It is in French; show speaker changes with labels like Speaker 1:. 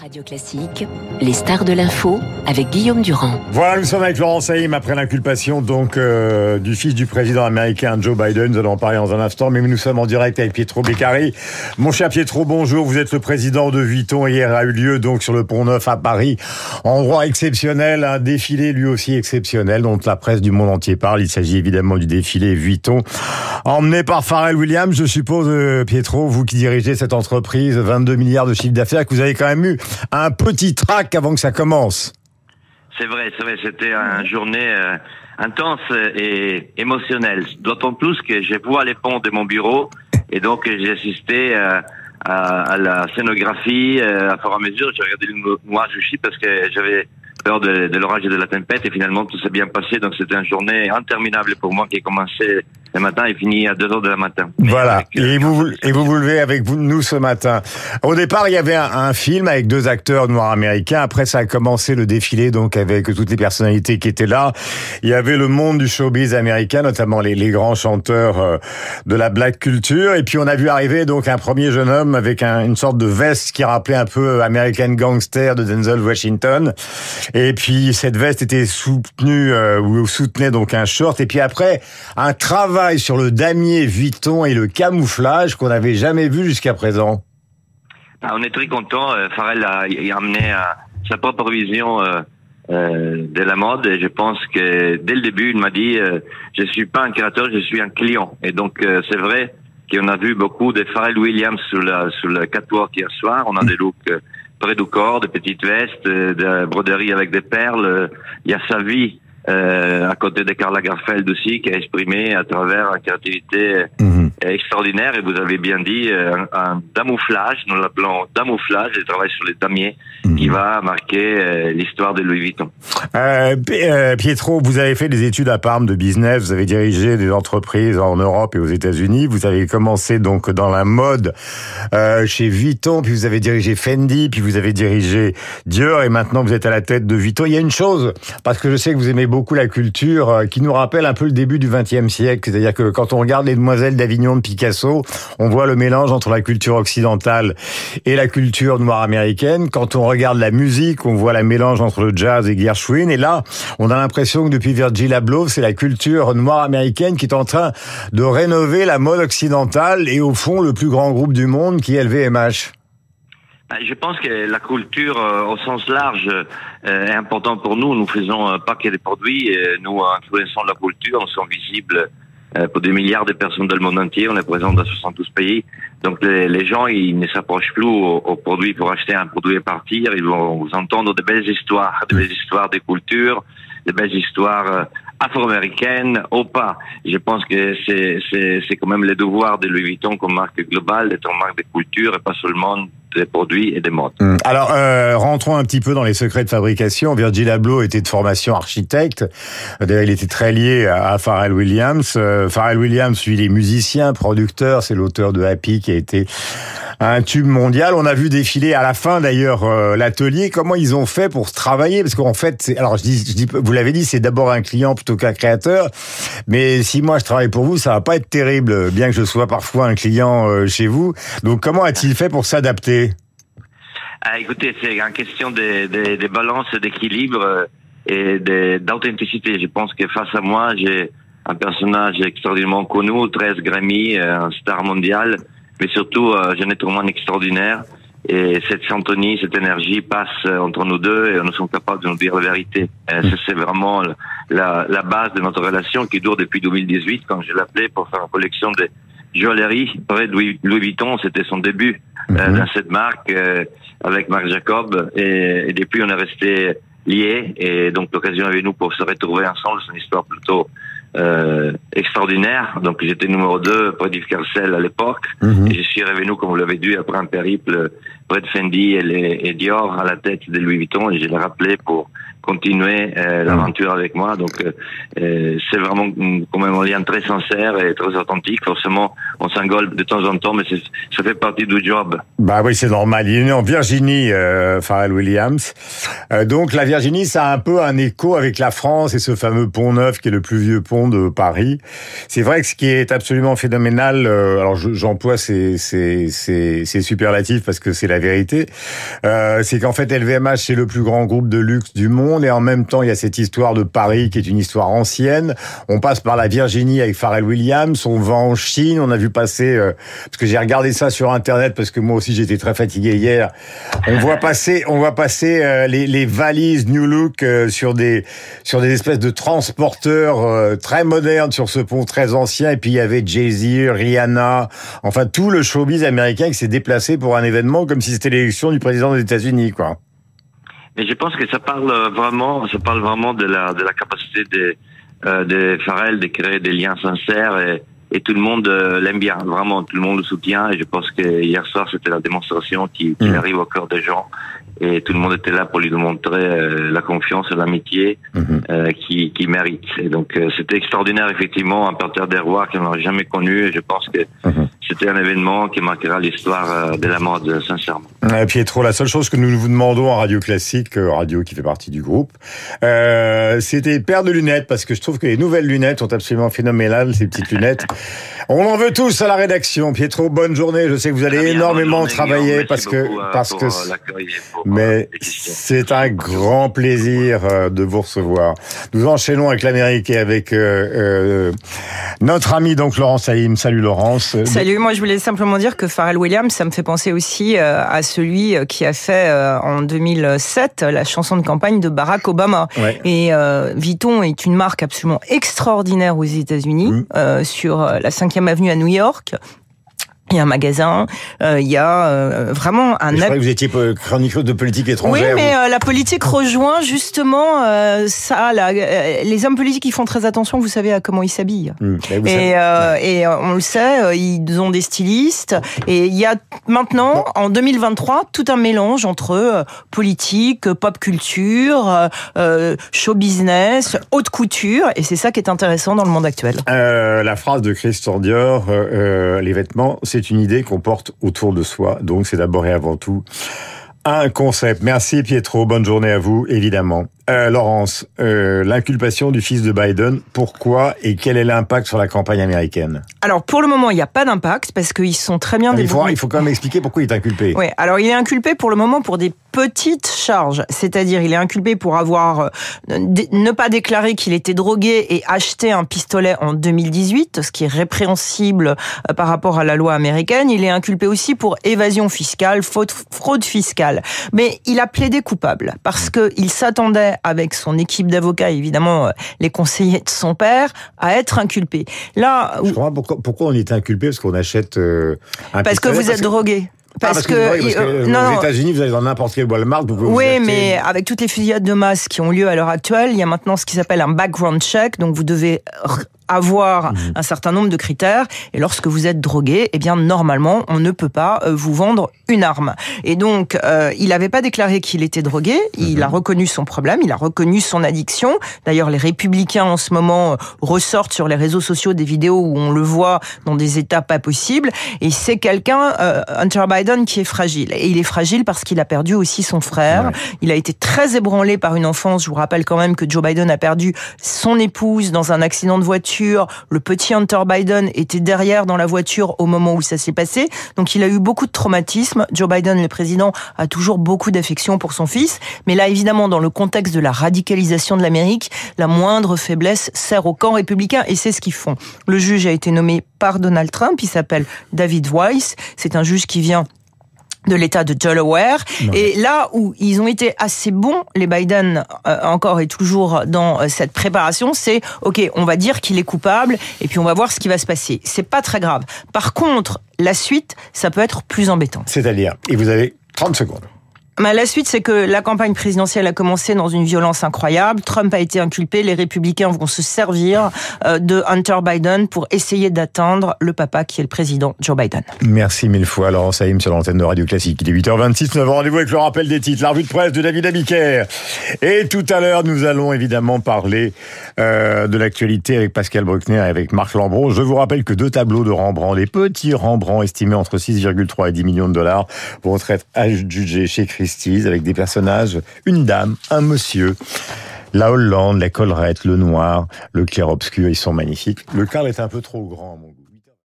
Speaker 1: Radio Classique, les stars de l'info avec Guillaume Durand.
Speaker 2: Voilà, nous sommes avec Laurent Saïm après l'inculpation donc euh, du fils du président américain Joe Biden. Nous allons en parler dans un instant, mais nous sommes en direct avec Pietro Beccari. Mon cher Pietro, bonjour. Vous êtes le président de Vuitton. Hier a eu lieu donc sur le Pont Neuf à Paris, endroit exceptionnel, un défilé lui aussi exceptionnel dont la presse du monde entier parle. Il s'agit évidemment du défilé Vuitton, emmené par Pharrell Williams. Je suppose, euh, Pietro, vous qui dirigez cette entreprise, 22 milliards de chiffre d'affaires, que vous avez quand même eu un petit trac avant que ça commence.
Speaker 3: C'est vrai, c'est vrai, c'était une journée euh, intense et émotionnelle. D'autant plus que je vois les ponts de mon bureau et donc j'ai assisté euh, à, la scénographie euh, à fur à mesure. J'ai regardé le noir aussi parce que j'avais peur de, de l'orage et de la tempête et finalement tout s'est bien passé. Donc c'était une journée interminable pour moi qui a commencé le matin et fini à 2 heures de la matin.
Speaker 2: Voilà. et vous, et vous vous levez avec nous ce matin. Au départ, il y avait un, un, film avec deux acteurs noirs américains. Après, ça a commencé le défilé, donc, avec toutes les personnalités qui étaient là. Il y avait le monde du showbiz américain, notamment les, les grands chanteurs euh, de la black culture. Et puis, on a vu arriver, donc, un premier jeune homme avec un, une sorte de veste qui rappelait un peu American Gangster de Denzel Washington. Et puis, cette veste était soutenue, euh, ou soutenait donc un short. Et puis après, un travail sur le damier Vuitton et le camouflage qu'on n'avait jamais vu jusqu'à présent.
Speaker 3: Ah, on est très content. Euh, Farrell a, amené euh, sa propre vision euh, de la mode et je pense que dès le début, il m'a dit euh, je suis pas un créateur, je suis un client. Et donc c'est vrai qu'on a vu beaucoup de Pharrell Williams sur, la, sur le catwalk hier soir. On a des looks près du corps, de petites vestes, de broderie avec des perles. Il y a sa vie à côté de Karl Lagerfeld aussi, qui a exprimé à travers une créativité mmh. Extraordinaire. Et vous avez bien dit euh, un, un damouflage, nous l'appelons damouflage, il travaille sur les damiers, mmh. qui va marquer euh, l'histoire de Louis Vuitton.
Speaker 2: Euh, euh, Pietro, vous avez fait des études à Parme de business, vous avez dirigé des entreprises en Europe et aux États-Unis. Vous avez commencé donc dans la mode chez Vuitton, puis vous avez dirigé Fendi, puis vous avez dirigé Dior, et maintenant vous êtes à la tête de Vuitton. Il y a une chose, parce que je sais que vous aimez beaucoup la culture qui nous rappelle un peu le début du XXe siècle. C'est-à-dire que quand on regarde les Demoiselles d'Avignon de Picasso, on voit le mélange entre la culture occidentale et la culture noire américaine. Quand on regarde la musique, on voit le mélange entre le jazz et Gershwin. Et là, on a l'impression que depuis Virgil Abloh, c'est la culture noire américaine qui est en train de rénover la mode occidentale et au fond le plus grand groupe du monde qui est LVMH.
Speaker 3: Ben, je pense que la culture euh, au sens large euh, est importante pour nous. Nous faisons euh, pas que des produits, nous influençons la culture, nous sommes visibles pour des milliards de personnes dans le monde entier. On est présent dans 72 pays. Donc les, les gens, ils ne s'approchent plus aux, aux, produits pour acheter un produit et partir. Ils vont vous entendre de belles histoires, de belles histoires des cultures, de belles histoires afro-américaine ou pas. Je pense que c'est, quand même le devoir de Louis Vuitton comme marque globale d'être une marque de culture et pas seulement des produits et des modes.
Speaker 2: Mmh. Alors, euh, rentrons un petit peu dans les secrets de fabrication. Virgil Abloh était de formation architecte. D'ailleurs, il était très lié à Pharrell Williams. Euh, Pharrell Williams, lui, il est musicien, producteur. C'est l'auteur de Happy qui a été un tube mondial. On a vu défiler à la fin d'ailleurs euh, l'atelier. Comment ils ont fait pour travailler? Parce qu'en fait, alors je dis, je dis, vous l'avez dit, c'est d'abord un client plutôt qu'un créateur. Mais si moi je travaille pour vous, ça va pas être terrible, bien que je sois parfois un client euh, chez vous. Donc comment a-t-il fait pour s'adapter?
Speaker 3: Ah, Écoutez, c'est une question de, de, de balance, d'équilibre et de, d'authenticité. Je pense que face à moi, j'ai un personnage extraordinairement connu, 13 Grammy, un star mondial mais surtout euh, un être humain extraordinaire. Et cette syntonie, cette énergie passe euh, entre nous deux et nous sommes capables de nous dire la vérité. C'est vraiment la, la, base de notre relation qui dure depuis 2018 quand je l'appelais pour faire une collection de joaillerie près de Louis, Louis Vuitton. C'était son début euh, mm -hmm. dans cette marque euh, avec Marc Jacob. Et, et, depuis, on est resté liés. Et donc, l'occasion avec nous pour se retrouver ensemble. C'est une histoire plutôt euh, extraordinaire. Donc j'étais numéro 2 près d'Yves Carcel à l'époque. -hmm. Et je suis revenu, comme vous l'avez dit, après un périple près de Fendi et, les, et Dior à la tête de Louis Vuitton. Et je l'ai rappelé pour continuer euh, l'aventure avec moi. Donc euh, c'est vraiment quand même un lien très sincère et très authentique. Forcément, on s'engole de temps en temps, mais ça fait partie du job.
Speaker 2: Bah oui, c'est normal. Il est né en Virginie, euh, Pharrell Williams. Euh, donc la Virginie, ça a un peu un écho avec la France et ce fameux pont neuf qui est le plus vieux pont de Paris. C'est vrai que ce qui est absolument phénoménal, euh, alors j'emploie ces, ces, ces, ces superlatifs parce que c'est la vérité. Euh, c'est qu'en fait, LVMH, c'est le plus grand groupe de luxe du monde, et en même temps, il y a cette histoire de Paris qui est une histoire ancienne. On passe par la Virginie avec Pharrell Williams, on va en Chine, on a vu passer, euh, parce que j'ai regardé ça sur Internet, parce que moi aussi j'étais très fatigué hier, on voit passer, on voit passer euh, les, les, valises New Look euh, sur des sur des espèces de transporteurs très modernes sur ce pont très ancien, et puis il y avait Jay-Z, Rihanna, enfin tout le showbiz américain qui s'est déplacé pour un événement comme si c'était l'élection du président des États-Unis, quoi.
Speaker 3: Mais je pense que ça parle vraiment, ça parle vraiment de la de la capacité de euh, de Pharrell de créer des liens sincères et, et tout le monde euh, l'aime bien, vraiment tout le monde le soutient et je pense que hier soir c'était la démonstration qui, qui mmh. arrive au cœur des gens et tout le monde était là pour lui démontrer euh, la confiance et l'amitié mmh. euh, qu'il qui mérite. Et donc euh, c'était extraordinaire effectivement, un parterre des rois qu'on n'aurait jamais connu et je pense que mmh. C'était un événement qui marquera l'histoire de la mode sincèrement.
Speaker 2: Et Pietro, la seule chose que nous vous demandons en radio classique, radio qui fait partie du groupe, c'était paire de lunettes parce que je trouve que les nouvelles lunettes sont absolument phénoménales, ces petites lunettes. On en veut tous à la rédaction. Pietro, bonne journée. Je sais que vous allez énormément travailler parce que parce que mais c'est un grand plaisir euh, de vous recevoir. Nous enchaînons avec l'Amérique et avec euh, euh, notre ami donc Laurence Salim. Salut Laurence.
Speaker 4: Salut. Moi, je voulais simplement dire que Pharrell Williams, ça me fait penser aussi à celui qui a fait en 2007 la chanson de campagne de Barack Obama. Ouais. Et Vuitton est une marque absolument extraordinaire aux États-Unis mmh. sur la 5e avenue à New York il y a un magasin, euh, il y a euh, vraiment un.
Speaker 2: Je croyais que vous étiez chroniqueuse de politique étrangère.
Speaker 4: Oui, mais euh, la politique rejoint justement ça. Là, les hommes politiques, ils font très attention, vous savez, à comment ils s'habillent. Mmh, et, et on le sait, ils ont des stylistes. Et il y a maintenant, en 2023, tout un mélange entre politique, pop culture, show business, haute couture. Et c'est ça qui est intéressant dans le monde actuel.
Speaker 2: la phrase de Christian Dior, les vêtements, c'est une idée qu'on porte autour de soi. Donc c'est d'abord et avant tout un concept. Merci Pietro, bonne journée à vous, évidemment. Euh, Laurence, euh, l'inculpation du fils de Biden, pourquoi et quel est l'impact sur la campagne américaine?
Speaker 4: Alors pour le moment, il n'y a pas d'impact parce qu'ils sont très bien
Speaker 2: débrouillés. Il faut, il faut quand même expliquer pourquoi il est inculpé.
Speaker 4: Oui, alors il est inculpé pour le moment pour des petites charges, c'est-à-dire il est inculpé pour avoir euh, ne pas déclaré qu'il était drogué et acheté un pistolet en 2018, ce qui est répréhensible euh, par rapport à la loi américaine. Il est inculpé aussi pour évasion fiscale, faute, fraude fiscale. Mais il a plaidé coupable parce que il s'attendait avec son équipe d'avocats, évidemment euh, les conseillers de son père, à être inculpé.
Speaker 2: Là, Je comprends pourquoi, pourquoi on est inculpé parce qu'on achète euh, un
Speaker 4: Parce que vous êtes drogué.
Speaker 2: Ah, parce, que, euh, non, aux États-Unis, vous allez dans n'importe quel Walmart, vous pouvez
Speaker 4: Oui, mais avec toutes les fusillades de masse qui ont lieu à l'heure actuelle, il y a maintenant ce qui s'appelle un background check, donc vous devez avoir mmh. un certain nombre de critères. Et lorsque vous êtes drogué, eh bien normalement, on ne peut pas euh, vous vendre une arme. Et donc, euh, il n'avait pas déclaré qu'il était drogué. Il mmh. a reconnu son problème, il a reconnu son addiction. D'ailleurs, les républicains en ce moment euh, ressortent sur les réseaux sociaux des vidéos où on le voit dans des états pas possibles. Et c'est quelqu'un, Hunter Biden, qui est fragile. Et il est fragile parce qu'il a perdu aussi son frère. Il a été très ébranlé par une enfance. Je vous rappelle quand même que Joe Biden a perdu son épouse dans un accident de voiture le petit Hunter Biden était derrière dans la voiture au moment où ça s'est passé. Donc il a eu beaucoup de traumatisme. Joe Biden, le président, a toujours beaucoup d'affection pour son fils. Mais là, évidemment, dans le contexte de la radicalisation de l'Amérique, la moindre faiblesse sert au camp républicain et c'est ce qu'ils font. Le juge a été nommé par Donald Trump. Il s'appelle David Weiss. C'est un juge qui vient de l'État de Delaware. Et là où ils ont été assez bons, les Biden euh, encore et toujours dans euh, cette préparation, c'est ok, on va dire qu'il est coupable et puis on va voir ce qui va se passer. C'est pas très grave. Par contre, la suite, ça peut être plus embêtant.
Speaker 2: C'est-à-dire, et vous avez 30 secondes.
Speaker 4: La suite, c'est que la campagne présidentielle a commencé dans une violence incroyable. Trump a été inculpé. Les républicains vont se servir euh, de Hunter Biden pour essayer d'atteindre le papa qui est le président Joe Biden.
Speaker 2: Merci mille fois, Laurence Saïm, sur l'antenne de Radio Classique. Il est 8h26. Nous avons rendez-vous avec le rappel des titres, la revue de presse de David Abiker. Et tout à l'heure, nous allons évidemment parler euh, de l'actualité avec Pascal Bruckner et avec Marc Lambron. Je vous rappelle que deux tableaux de Rembrandt, des petits Rembrandt estimés entre 6,3 et 10 millions de dollars, vont être adjugés chez Christ avec des personnages, une dame, un monsieur. La Hollande, la collerette, le noir, le clair-obscur, ils sont magnifiques. Le Carl est un peu trop grand, mon goût.